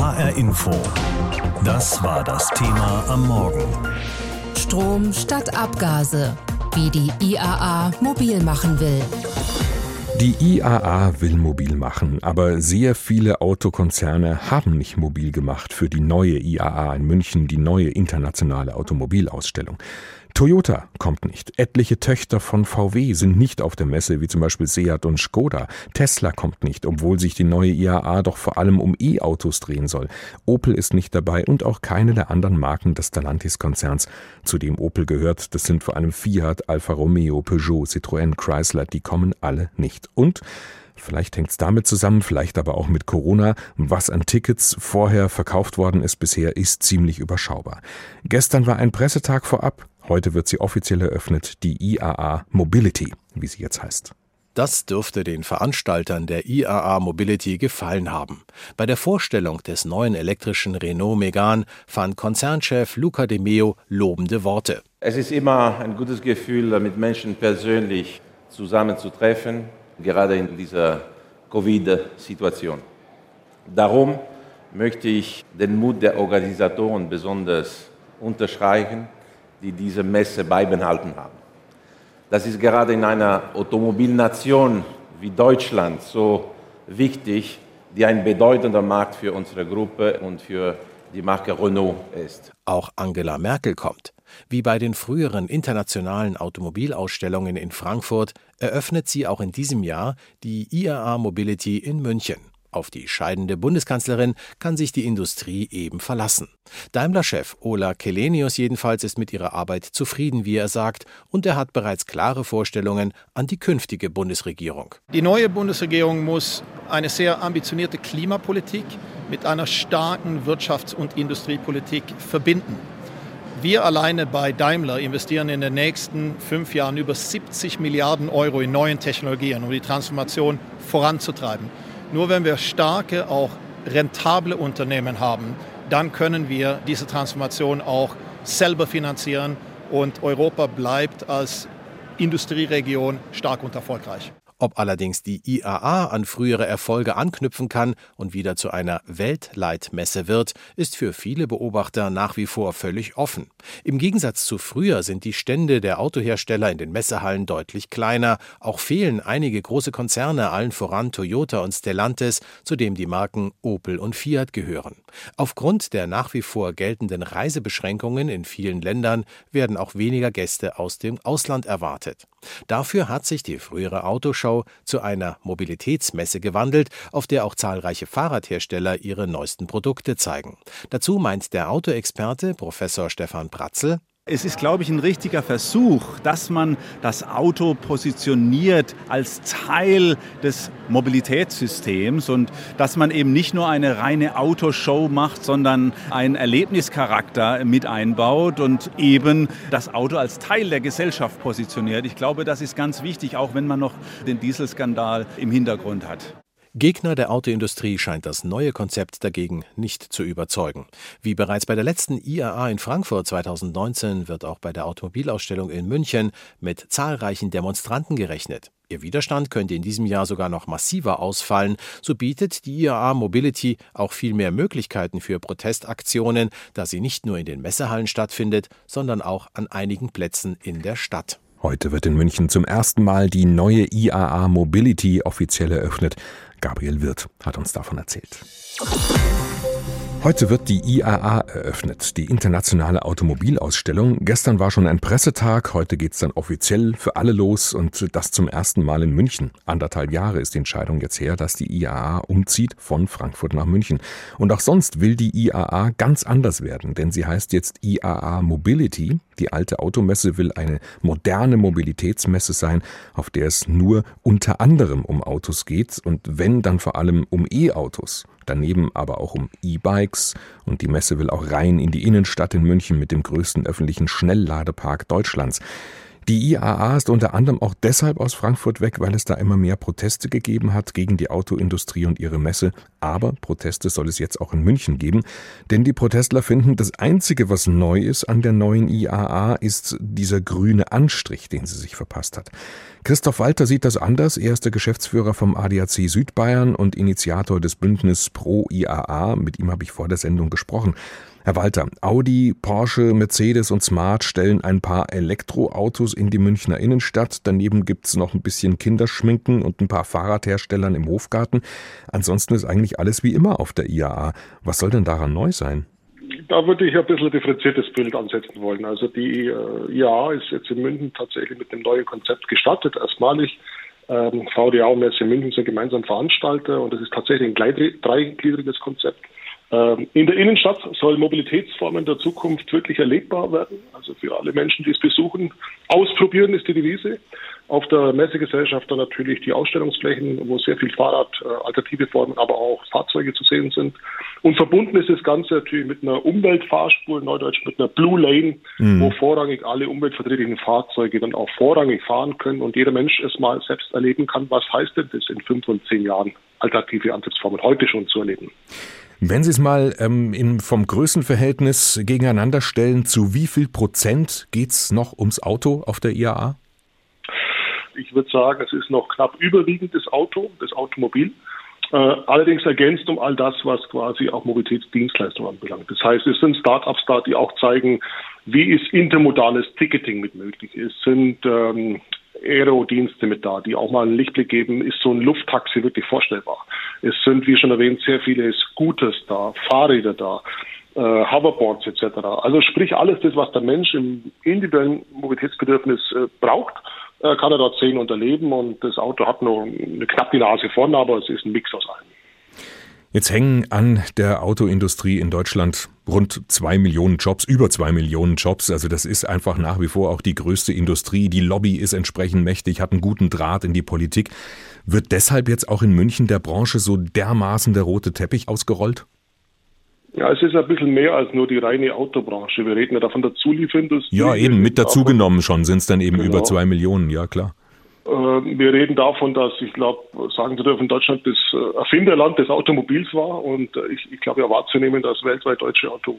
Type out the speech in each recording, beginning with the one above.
HR Info. Das war das Thema am Morgen. Strom statt Abgase. Wie die IAA mobil machen will. Die IAA will mobil machen, aber sehr viele Autokonzerne haben nicht mobil gemacht für die neue IAA in München, die neue internationale Automobilausstellung. Toyota kommt nicht. Etliche Töchter von VW sind nicht auf der Messe, wie zum Beispiel Seat und Skoda. Tesla kommt nicht, obwohl sich die neue IAA doch vor allem um E-Autos drehen soll. Opel ist nicht dabei und auch keine der anderen Marken des Stellantis-Konzerns, zu dem Opel gehört. Das sind vor allem Fiat, Alfa Romeo, Peugeot, Citroën, Chrysler. Die kommen alle nicht. Und Vielleicht hängt es damit zusammen, vielleicht aber auch mit Corona. Was an Tickets vorher verkauft worden ist bisher, ist ziemlich überschaubar. Gestern war ein Pressetag vorab. Heute wird sie offiziell eröffnet, die IAA Mobility, wie sie jetzt heißt. Das dürfte den Veranstaltern der IAA Mobility gefallen haben. Bei der Vorstellung des neuen elektrischen Renault Megane fand Konzernchef Luca De Meo lobende Worte. Es ist immer ein gutes Gefühl, mit Menschen persönlich zusammenzutreffen, gerade in dieser Covid-Situation. Darum möchte ich den Mut der Organisatoren besonders unterstreichen die diese Messe beibehalten haben. Das ist gerade in einer Automobilnation wie Deutschland so wichtig, die ein bedeutender Markt für unsere Gruppe und für die Marke Renault ist. Auch Angela Merkel kommt. Wie bei den früheren internationalen Automobilausstellungen in Frankfurt eröffnet sie auch in diesem Jahr die IAA Mobility in München. Auf die scheidende Bundeskanzlerin kann sich die Industrie eben verlassen. Daimler-Chef Ola Kelenius jedenfalls ist mit ihrer Arbeit zufrieden, wie er sagt, und er hat bereits klare Vorstellungen an die künftige Bundesregierung. Die neue Bundesregierung muss eine sehr ambitionierte Klimapolitik mit einer starken Wirtschafts- und Industriepolitik verbinden. Wir alleine bei Daimler investieren in den nächsten fünf Jahren über 70 Milliarden Euro in neuen Technologien, um die Transformation voranzutreiben. Nur wenn wir starke, auch rentable Unternehmen haben, dann können wir diese Transformation auch selber finanzieren und Europa bleibt als Industrieregion stark und erfolgreich. Ob allerdings die IAA an frühere Erfolge anknüpfen kann und wieder zu einer Weltleitmesse wird, ist für viele Beobachter nach wie vor völlig offen. Im Gegensatz zu früher sind die Stände der Autohersteller in den Messehallen deutlich kleiner. Auch fehlen einige große Konzerne, allen voran Toyota und Stellantis, zu dem die Marken Opel und Fiat gehören. Aufgrund der nach wie vor geltenden Reisebeschränkungen in vielen Ländern werden auch weniger Gäste aus dem Ausland erwartet. Dafür hat sich die frühere Autoschau zu einer Mobilitätsmesse gewandelt, auf der auch zahlreiche Fahrradhersteller ihre neuesten Produkte zeigen. Dazu meint der Autoexperte Professor Stefan Pratzel, es ist, glaube ich, ein richtiger Versuch, dass man das Auto positioniert als Teil des Mobilitätssystems und dass man eben nicht nur eine reine Autoshow macht, sondern einen Erlebnischarakter mit einbaut und eben das Auto als Teil der Gesellschaft positioniert. Ich glaube, das ist ganz wichtig, auch wenn man noch den Dieselskandal im Hintergrund hat. Gegner der Autoindustrie scheint das neue Konzept dagegen nicht zu überzeugen. Wie bereits bei der letzten IAA in Frankfurt 2019 wird auch bei der Automobilausstellung in München mit zahlreichen Demonstranten gerechnet. Ihr Widerstand könnte in diesem Jahr sogar noch massiver ausfallen. So bietet die IAA Mobility auch viel mehr Möglichkeiten für Protestaktionen, da sie nicht nur in den Messehallen stattfindet, sondern auch an einigen Plätzen in der Stadt. Heute wird in München zum ersten Mal die neue IAA Mobility offiziell eröffnet. Gabriel Wirth hat uns davon erzählt. Heute wird die IAA eröffnet, die internationale Automobilausstellung. Gestern war schon ein Pressetag, heute geht's dann offiziell für alle los und das zum ersten Mal in München. Anderthalb Jahre ist die Entscheidung jetzt her, dass die IAA umzieht von Frankfurt nach München. Und auch sonst will die IAA ganz anders werden, denn sie heißt jetzt IAA Mobility. Die alte Automesse will eine moderne Mobilitätsmesse sein, auf der es nur unter anderem um Autos geht und wenn dann vor allem um E-Autos daneben aber auch um E-Bikes und die Messe will auch rein in die Innenstadt in München mit dem größten öffentlichen Schnellladepark Deutschlands. Die IAA ist unter anderem auch deshalb aus Frankfurt weg, weil es da immer mehr Proteste gegeben hat gegen die Autoindustrie und ihre Messe. Aber Proteste soll es jetzt auch in München geben, denn die Protestler finden, das Einzige, was neu ist an der neuen IAA, ist dieser grüne Anstrich, den sie sich verpasst hat. Christoph Walter sieht das anders. Er ist der Geschäftsführer vom ADAC Südbayern und Initiator des Bündnis Pro IAA. Mit ihm habe ich vor der Sendung gesprochen. Herr Walter, Audi, Porsche, Mercedes und Smart stellen ein paar Elektroautos in die Münchner Innenstadt. Daneben gibt's noch ein bisschen Kinderschminken und ein paar Fahrradherstellern im Hofgarten. Ansonsten ist eigentlich alles wie immer auf der IAA. Was soll denn daran neu sein? Da würde ich ein bisschen ein differenziertes Bild ansetzen wollen. Also die äh, IAA ist jetzt in München tatsächlich mit einem neuen Konzept gestartet, erstmalig. Ähm, VDA und Messe München sind gemeinsam Veranstalter und es ist tatsächlich ein dreigliedriges Konzept. Ähm, in der Innenstadt sollen Mobilitätsformen der Zukunft wirklich erlebbar werden. Also für alle Menschen, die es besuchen. Ausprobieren ist die Devise. Auf der Messegesellschaft dann natürlich die Ausstellungsflächen, wo sehr viel Fahrrad, äh, alternative Formen, aber auch Fahrzeuge zu sehen sind. Und verbunden ist das Ganze natürlich mit einer Umweltfahrspur, in Neudeutsch mit einer Blue Lane, mhm. wo vorrangig alle umweltverträglichen Fahrzeuge dann auch vorrangig fahren können und jeder Mensch es mal selbst erleben kann. Was heißt denn das in fünf und zehn Jahren, alternative Antriebsformen heute schon zu erleben? Wenn Sie es mal ähm, in, vom Größenverhältnis gegeneinander stellen, zu wie viel Prozent geht es noch ums Auto auf der IAA? Ich würde sagen, es ist noch knapp überwiegend das Auto, das Automobil. Äh, allerdings ergänzt um all das, was quasi auch Mobilitätsdienstleistungen anbelangt. Das heißt, es sind Start-ups da, die auch zeigen, wie ist intermodales Ticketing mit möglich. Es sind ähm, Aero-Dienste mit da, die auch mal einen Lichtblick geben, ist so ein Lufttaxi wirklich vorstellbar. Es sind, wie schon erwähnt, sehr viele Scooters da, Fahrräder da, äh, Hoverboards etc. Also sprich alles das, was der Mensch im individuellen Mobilitätsbedürfnis äh, braucht, äh, kann er dort sehen und erleben und das Auto hat nur eine knappe Nase vorne, aber es ist ein Mix aus allem. Jetzt hängen an der Autoindustrie in Deutschland rund zwei Millionen Jobs, über zwei Millionen Jobs. Also das ist einfach nach wie vor auch die größte Industrie. Die Lobby ist entsprechend mächtig, hat einen guten Draht in die Politik. Wird deshalb jetzt auch in München der Branche so dermaßen der rote Teppich ausgerollt? Ja, es ist ein bisschen mehr als nur die reine Autobranche. Wir reden ja davon der Zulieferindustrie. Ja, eben mit dazugenommen schon sind es dann eben genau. über zwei Millionen, ja klar. Äh, wir reden davon, dass ich glaube, sagen zu dürfen, Deutschland das äh, Erfinderland des Automobils war und äh, ich, ich glaube ja wahrzunehmen, dass weltweit deutsche Auto,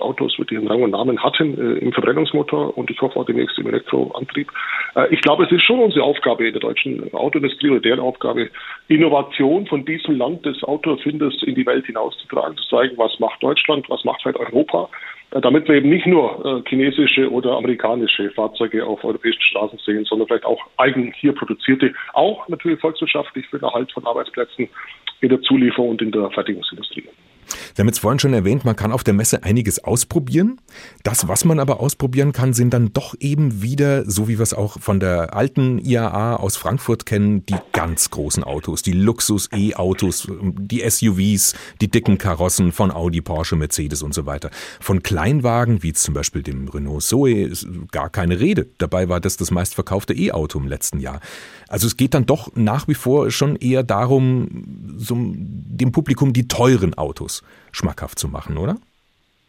Autos wirklich einen Rang und Namen hatten äh, im Verbrennungsmotor und ich hoffe auch demnächst im Elektroantrieb. Äh, ich glaube, es ist schon unsere Aufgabe in der deutschen Autoindustrie oder deren Aufgabe, Innovation von diesem Land des Autoerfinders in die Welt hinauszutragen, zu zeigen, was macht Deutschland, was macht vielleicht Europa äh, damit wir eben nicht nur äh, chinesische oder amerikanische Fahrzeuge auf europäischen Straßen sehen, sondern vielleicht auch eigen hier produzierte, auch natürlich volkswirtschaftlich für den Erhalt von Arbeitsplätzen in der Zulieferung und in der Fertigungsindustrie. Wir haben jetzt vorhin schon erwähnt, man kann auf der Messe einiges ausprobieren. Das, was man aber ausprobieren kann, sind dann doch eben wieder, so wie wir es auch von der alten IAA aus Frankfurt kennen, die ganz großen Autos, die Luxus-E-Autos, die SUVs, die dicken Karossen von Audi, Porsche, Mercedes und so weiter. Von Kleinwagen, wie zum Beispiel dem Renault Zoe, ist gar keine Rede. Dabei war das das meistverkaufte E-Auto im letzten Jahr. Also es geht dann doch nach wie vor schon eher darum, so dem Publikum die teuren Autos schmackhaft zu machen, oder?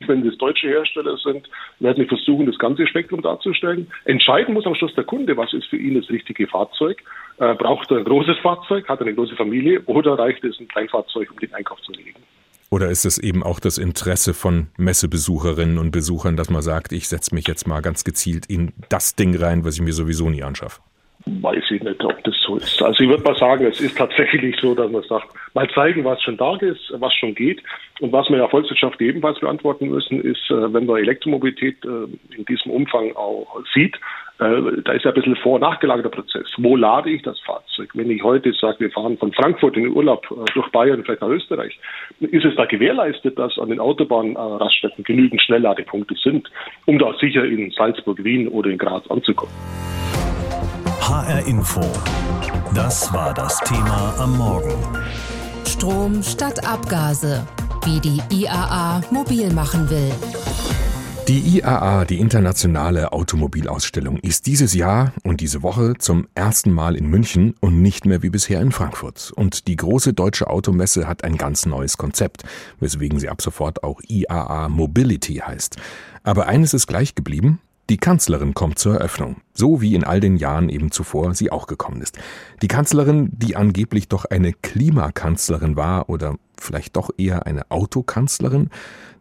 Wenn es deutsche Hersteller sind, werden wir versuchen, das ganze Spektrum darzustellen. Entscheiden muss am Schluss der Kunde, was ist für ihn das richtige Fahrzeug. Äh, braucht er ein großes Fahrzeug, hat er eine große Familie oder reicht es ein Kleinfahrzeug, um den Einkauf zu erledigen? Oder ist es eben auch das Interesse von Messebesucherinnen und Besuchern, dass man sagt, ich setze mich jetzt mal ganz gezielt in das Ding rein, was ich mir sowieso nie anschaffe? Weiß ich nicht, ob das so ist. Also ich würde mal sagen, es ist tatsächlich so, dass man sagt, mal zeigen, was schon da ist, was schon geht. Und was wir in der Volkswirtschaft ebenfalls beantworten müssen, ist, äh, wenn man Elektromobilität äh, in diesem Umfang auch sieht, äh, da ist ja ein bisschen vor- und nachgelagerter Prozess. Wo lade ich das Fahrzeug? Wenn ich heute sage, wir fahren von Frankfurt in den Urlaub durch Bayern, vielleicht nach Österreich, ist es da gewährleistet, dass an den Autobahnraststätten genügend Schnellladepunkte sind, um da sicher in Salzburg, Wien oder in Graz anzukommen? HR Info. Das war das Thema am Morgen. Strom statt Abgase. Wie die IAA mobil machen will. Die IAA, die internationale Automobilausstellung, ist dieses Jahr und diese Woche zum ersten Mal in München und nicht mehr wie bisher in Frankfurt. Und die große deutsche Automesse hat ein ganz neues Konzept, weswegen sie ab sofort auch IAA Mobility heißt. Aber eines ist gleich geblieben, Die Kanzlerin kommt zur Eröffnung, so wie in all den Jahren eben zuvor sie auch gekommen ist. Die Kanzlerin, die angeblich doch eine Klimakanzlerin war oder vielleicht doch eher eine Autokanzlerin,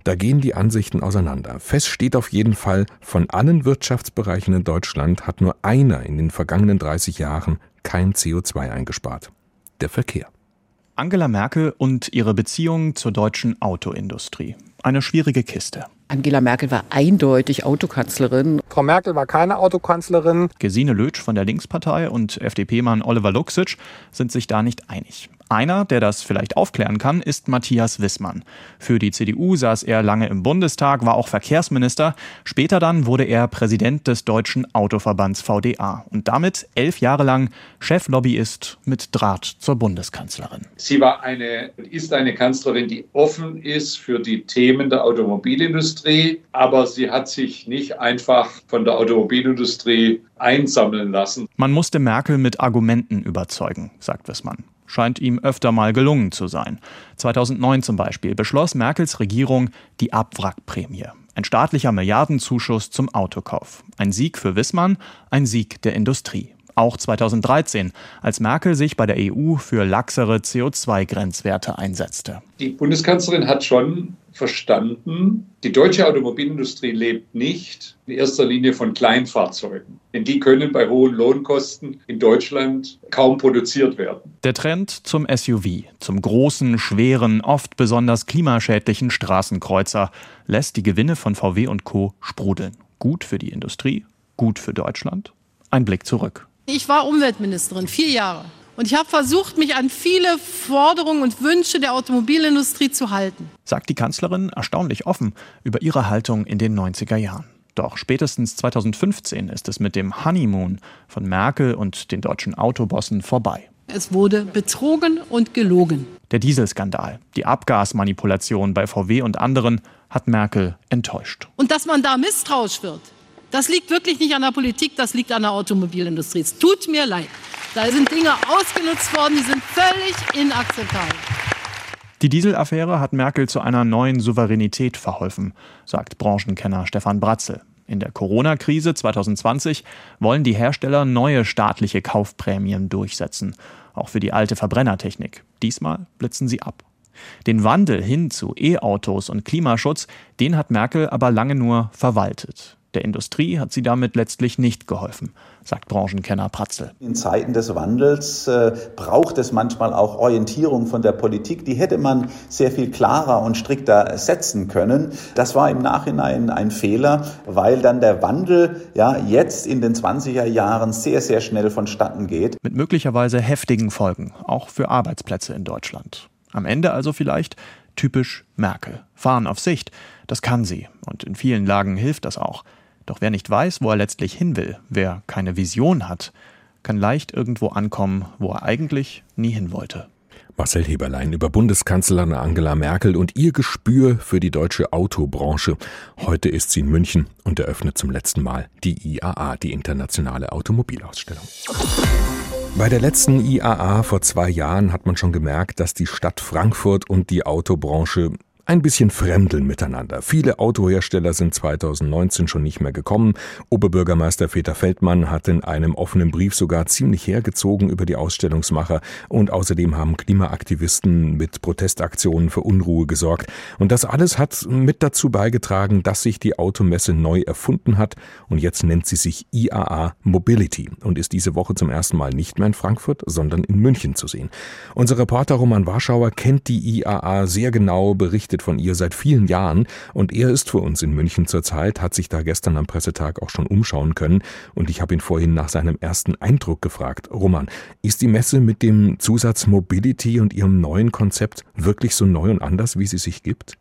da gehen die Ansichten auseinander. Fest steht auf jeden Fall, von allen Wirtschaftsbereichen in Deutschland hat nur einer in den vergangenen 30 Jahren kein CO2 eingespart. Der Verkehr. Angela Merkel und ihre Beziehung zur deutschen Autoindustrie. Eine schwierige Kiste. Angela Merkel war eindeutig Autokanzlerin. Frau Merkel war keine Autokanzlerin. Gesine Lötsch von der Linkspartei und FDP-Mann Oliver Luxic sind sich da nicht einig. Einer, der das vielleicht aufklären kann, ist Matthias Wissmann. Für die CDU saß er lange im Bundestag, war auch Verkehrsminister. Später dann wurde er Präsident des Deutschen Autoverbands VDA und damit elf Jahre lang Cheflobbyist mit Draht zur Bundeskanzlerin. Sie war eine, ist eine Kanzlerin, die offen ist für die Themen der Automobilindustrie, aber sie hat sich nicht einfach von der Automobilindustrie einsammeln lassen. Man musste Merkel mit Argumenten überzeugen, sagt Wissmann scheint ihm öfter mal gelungen zu sein. 2009 zum Beispiel beschloss Merkels Regierung die Abwrackprämie. Ein staatlicher Milliardenzuschuss zum Autokauf. Ein Sieg für Wissmann, ein Sieg der Industrie. Auch 2013, als Merkel sich bei der EU für laxere CO2-Grenzwerte einsetzte. Die Bundeskanzlerin hat schon verstanden, die deutsche Automobilindustrie lebt nicht in erster Linie von Kleinfahrzeugen, denn die können bei hohen Lohnkosten in Deutschland kaum produziert werden. Der Trend zum SUV, zum großen, schweren, oft besonders klimaschädlichen Straßenkreuzer, lässt die Gewinne von VW und Co sprudeln. Gut für die Industrie, gut für Deutschland. Ein Blick zurück. Ich war Umweltministerin, vier Jahre. Und ich habe versucht, mich an viele Forderungen und Wünsche der Automobilindustrie zu halten. Sagt die Kanzlerin erstaunlich offen über ihre Haltung in den 90er Jahren. Doch spätestens 2015 ist es mit dem Honeymoon von Merkel und den deutschen Autobossen vorbei. Es wurde betrogen und gelogen. Der Dieselskandal, die Abgasmanipulation bei VW und anderen hat Merkel enttäuscht. Und dass man da misstrauisch wird, das liegt wirklich nicht an der Politik, das liegt an der Automobilindustrie. Es tut mir leid. Da sind Dinge ausgenutzt worden, die sind völlig inakzeptabel. Die Dieselaffäre hat Merkel zu einer neuen Souveränität verholfen, sagt Branchenkenner Stefan Bratzel. In der Corona-Krise 2020 wollen die Hersteller neue staatliche Kaufprämien durchsetzen, auch für die alte Verbrennertechnik. Diesmal blitzen sie ab. Den Wandel hin zu E-Autos und Klimaschutz, den hat Merkel aber lange nur verwaltet. Der Industrie hat sie damit letztlich nicht geholfen, sagt Branchenkenner Pratzel. In Zeiten des Wandels äh, braucht es manchmal auch Orientierung von der Politik. Die hätte man sehr viel klarer und strikter setzen können. Das war im Nachhinein ein Fehler, weil dann der Wandel ja jetzt in den 20er Jahren sehr, sehr schnell vonstatten geht. Mit möglicherweise heftigen Folgen, auch für Arbeitsplätze in Deutschland. Am Ende also vielleicht typisch Merkel. Fahren auf Sicht, das kann sie. Und in vielen Lagen hilft das auch. Doch wer nicht weiß, wo er letztlich hin will, wer keine Vision hat, kann leicht irgendwo ankommen, wo er eigentlich nie hin wollte. Marcel Heberlein über Bundeskanzlerin Angela Merkel und ihr Gespür für die deutsche Autobranche. Heute ist sie in München und eröffnet zum letzten Mal die IAA, die internationale Automobilausstellung. Bei der letzten IAA vor zwei Jahren hat man schon gemerkt, dass die Stadt Frankfurt und die Autobranche ein bisschen fremdeln miteinander. Viele Autohersteller sind 2019 schon nicht mehr gekommen. Oberbürgermeister Peter Feldmann hat in einem offenen Brief sogar ziemlich hergezogen über die Ausstellungsmacher und außerdem haben Klimaaktivisten mit Protestaktionen für Unruhe gesorgt. Und das alles hat mit dazu beigetragen, dass sich die Automesse neu erfunden hat und jetzt nennt sie sich IAA Mobility und ist diese Woche zum ersten Mal nicht mehr in Frankfurt, sondern in München zu sehen. Unser Reporter Roman Warschauer kennt die IAA sehr genau, berichtet berichtet von ihr seit vielen Jahren und er ist für uns in München zurzeit, hat sich da gestern am Pressetag auch schon umschauen können und ich habe ihn vorhin nach seinem ersten Eindruck gefragt. Roman, ist die Messe mit dem Zusatz Mobility und ihrem neuen Konzept wirklich so neu und anders, wie sie sich gibt?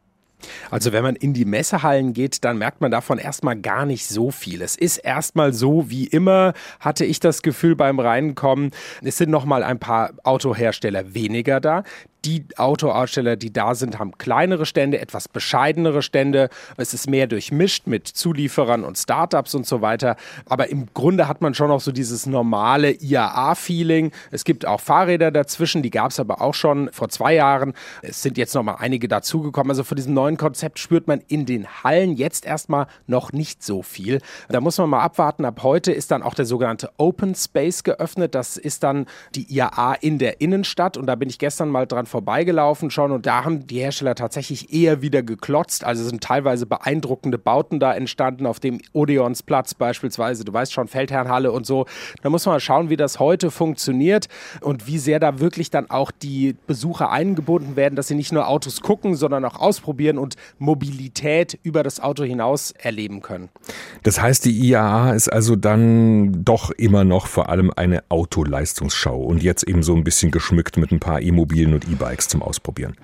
Also wenn man in die Messehallen geht, dann merkt man davon erstmal gar nicht so viel. Es ist erstmal so wie immer, hatte ich das Gefühl beim Reinkommen, es sind noch mal ein paar Autohersteller weniger da. Die Autoaussteller, die da sind, haben kleinere Stände, etwas bescheidenere Stände. Es ist mehr durchmischt mit Zulieferern und Startups und so weiter. Aber im Grunde hat man schon noch so dieses normale IAA-Feeling. Es gibt auch Fahrräder dazwischen, die gab es aber auch schon vor zwei Jahren. Es sind jetzt noch mal einige dazugekommen. Also von diesem neuen Konzept spürt man in den Hallen jetzt erstmal noch nicht so viel. Da muss man mal abwarten. Ab heute ist dann auch der sogenannte Open Space geöffnet. Das ist dann die IAA in der Innenstadt. Und da bin ich gestern mal dran vorbeigelaufen schon. Und da haben die Hersteller tatsächlich eher wieder geklotzt. Also sind teilweise beeindruckende Bauten da entstanden, auf dem Odeonsplatz beispielsweise. Du weißt schon, Feldherrnhalle und so. Da muss man schauen, wie das heute funktioniert und wie sehr da wirklich dann auch die Besucher eingebunden werden, dass sie nicht nur Autos gucken, sondern auch ausprobieren und Mobilität über das Auto hinaus erleben können. Das heißt, die IAA ist also dann doch immer noch vor allem eine Autoleistungsschau und jetzt eben so ein bisschen geschmückt mit ein paar E-Mobilen und E-Bikes zum Ausprobieren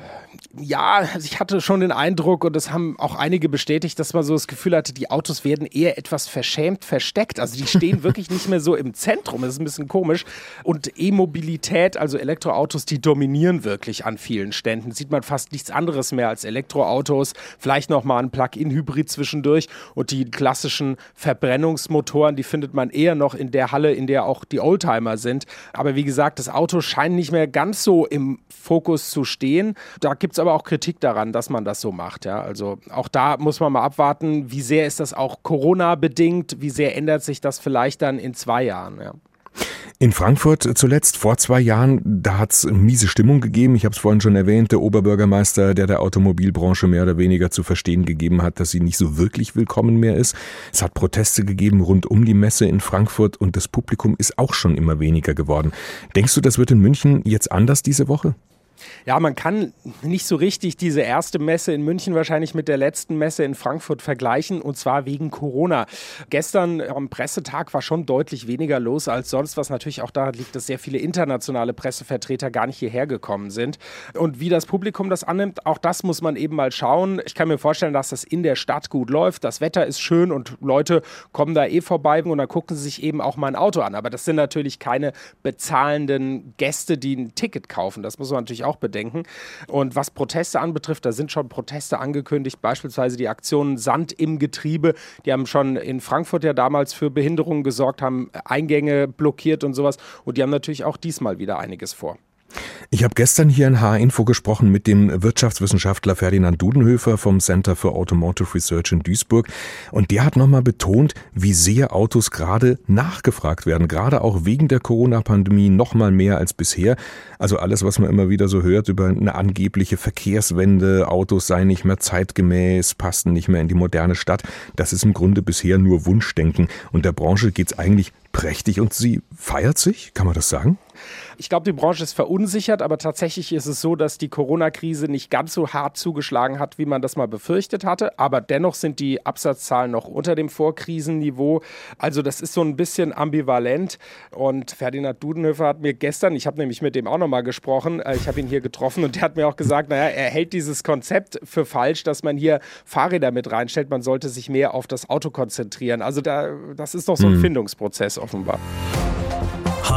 ja, also ich hatte schon den Eindruck, und das haben auch einige bestätigt, dass man so das Gefühl hatte, die Autos werden eher etwas verschämt versteckt. Also die stehen wirklich nicht mehr so im Zentrum. Das ist ein bisschen komisch. Und E-Mobilität, also Elektroautos, die dominieren wirklich an vielen Ständen. Sieht man fast nichts anderes mehr als Elektroautos. Vielleicht noch mal ein Plug-in-Hybrid zwischendurch. Und die klassischen Verbrennungsmotoren, die findet man eher noch in der Halle, in der auch die Oldtimer sind. Aber wie gesagt, das Auto scheint nicht mehr ganz so im Fokus zu stehen. Da gibt es aber auch Kritik daran, dass man das so macht. Ja? Also auch da muss man mal abwarten, wie sehr ist das auch Corona-bedingt, wie sehr ändert sich das vielleicht dann in zwei Jahren. Ja? In Frankfurt zuletzt vor zwei Jahren, da hat es miese Stimmung gegeben. Ich habe es vorhin schon erwähnt, der Oberbürgermeister, der der Automobilbranche mehr oder weniger zu verstehen gegeben hat, dass sie nicht so wirklich willkommen mehr ist. Es hat Proteste gegeben rund um die Messe in Frankfurt und das Publikum ist auch schon immer weniger geworden. Denkst du, das wird in München jetzt anders diese Woche? Ja, man kann nicht so richtig diese erste Messe in München wahrscheinlich mit der letzten Messe in Frankfurt vergleichen und zwar wegen Corona. Gestern am Pressetag war schon deutlich weniger los als sonst, was natürlich auch daran liegt, dass sehr viele internationale Pressevertreter gar nicht hierher gekommen sind. Und wie das Publikum das annimmt, auch das muss man eben mal schauen. Ich kann mir vorstellen, dass das in der Stadt gut läuft. Das Wetter ist schön und Leute kommen da eh vorbei und dann gucken sie sich eben auch mal ein Auto an. Aber das sind natürlich keine bezahlenden Gäste, die ein Ticket kaufen. Das muss man natürlich auch auch bedenken. Und was Proteste anbetrifft, da sind schon Proteste angekündigt, beispielsweise die Aktion Sand im Getriebe. Die haben schon in Frankfurt ja damals für Behinderungen gesorgt, haben Eingänge blockiert und sowas. Und die haben natürlich auch diesmal wieder einiges vor. Ich habe gestern hier in H-Info gesprochen mit dem Wirtschaftswissenschaftler Ferdinand Dudenhöfer vom Center for Automotive Research in Duisburg und der hat nochmal betont, wie sehr Autos gerade nachgefragt werden, gerade auch wegen der Corona-Pandemie nochmal mehr als bisher. Also alles, was man immer wieder so hört über eine angebliche Verkehrswende, Autos seien nicht mehr zeitgemäß, passten nicht mehr in die moderne Stadt, das ist im Grunde bisher nur Wunschdenken und der Branche geht's eigentlich prächtig und sie feiert sich, kann man das sagen? Ich glaube, die Branche ist verunsichert, aber tatsächlich ist es so, dass die Corona-Krise nicht ganz so hart zugeschlagen hat, wie man das mal befürchtet hatte. Aber dennoch sind die Absatzzahlen noch unter dem Vorkrisenniveau. Also das ist so ein bisschen ambivalent. Und Ferdinand Dudenhöfer hat mir gestern, ich habe nämlich mit dem auch nochmal gesprochen, äh, ich habe ihn hier getroffen und der hat mir auch gesagt, naja, er hält dieses Konzept für falsch, dass man hier Fahrräder mit reinstellt. Man sollte sich mehr auf das Auto konzentrieren. Also da, das ist doch so ein hm. Findungsprozess offenbar.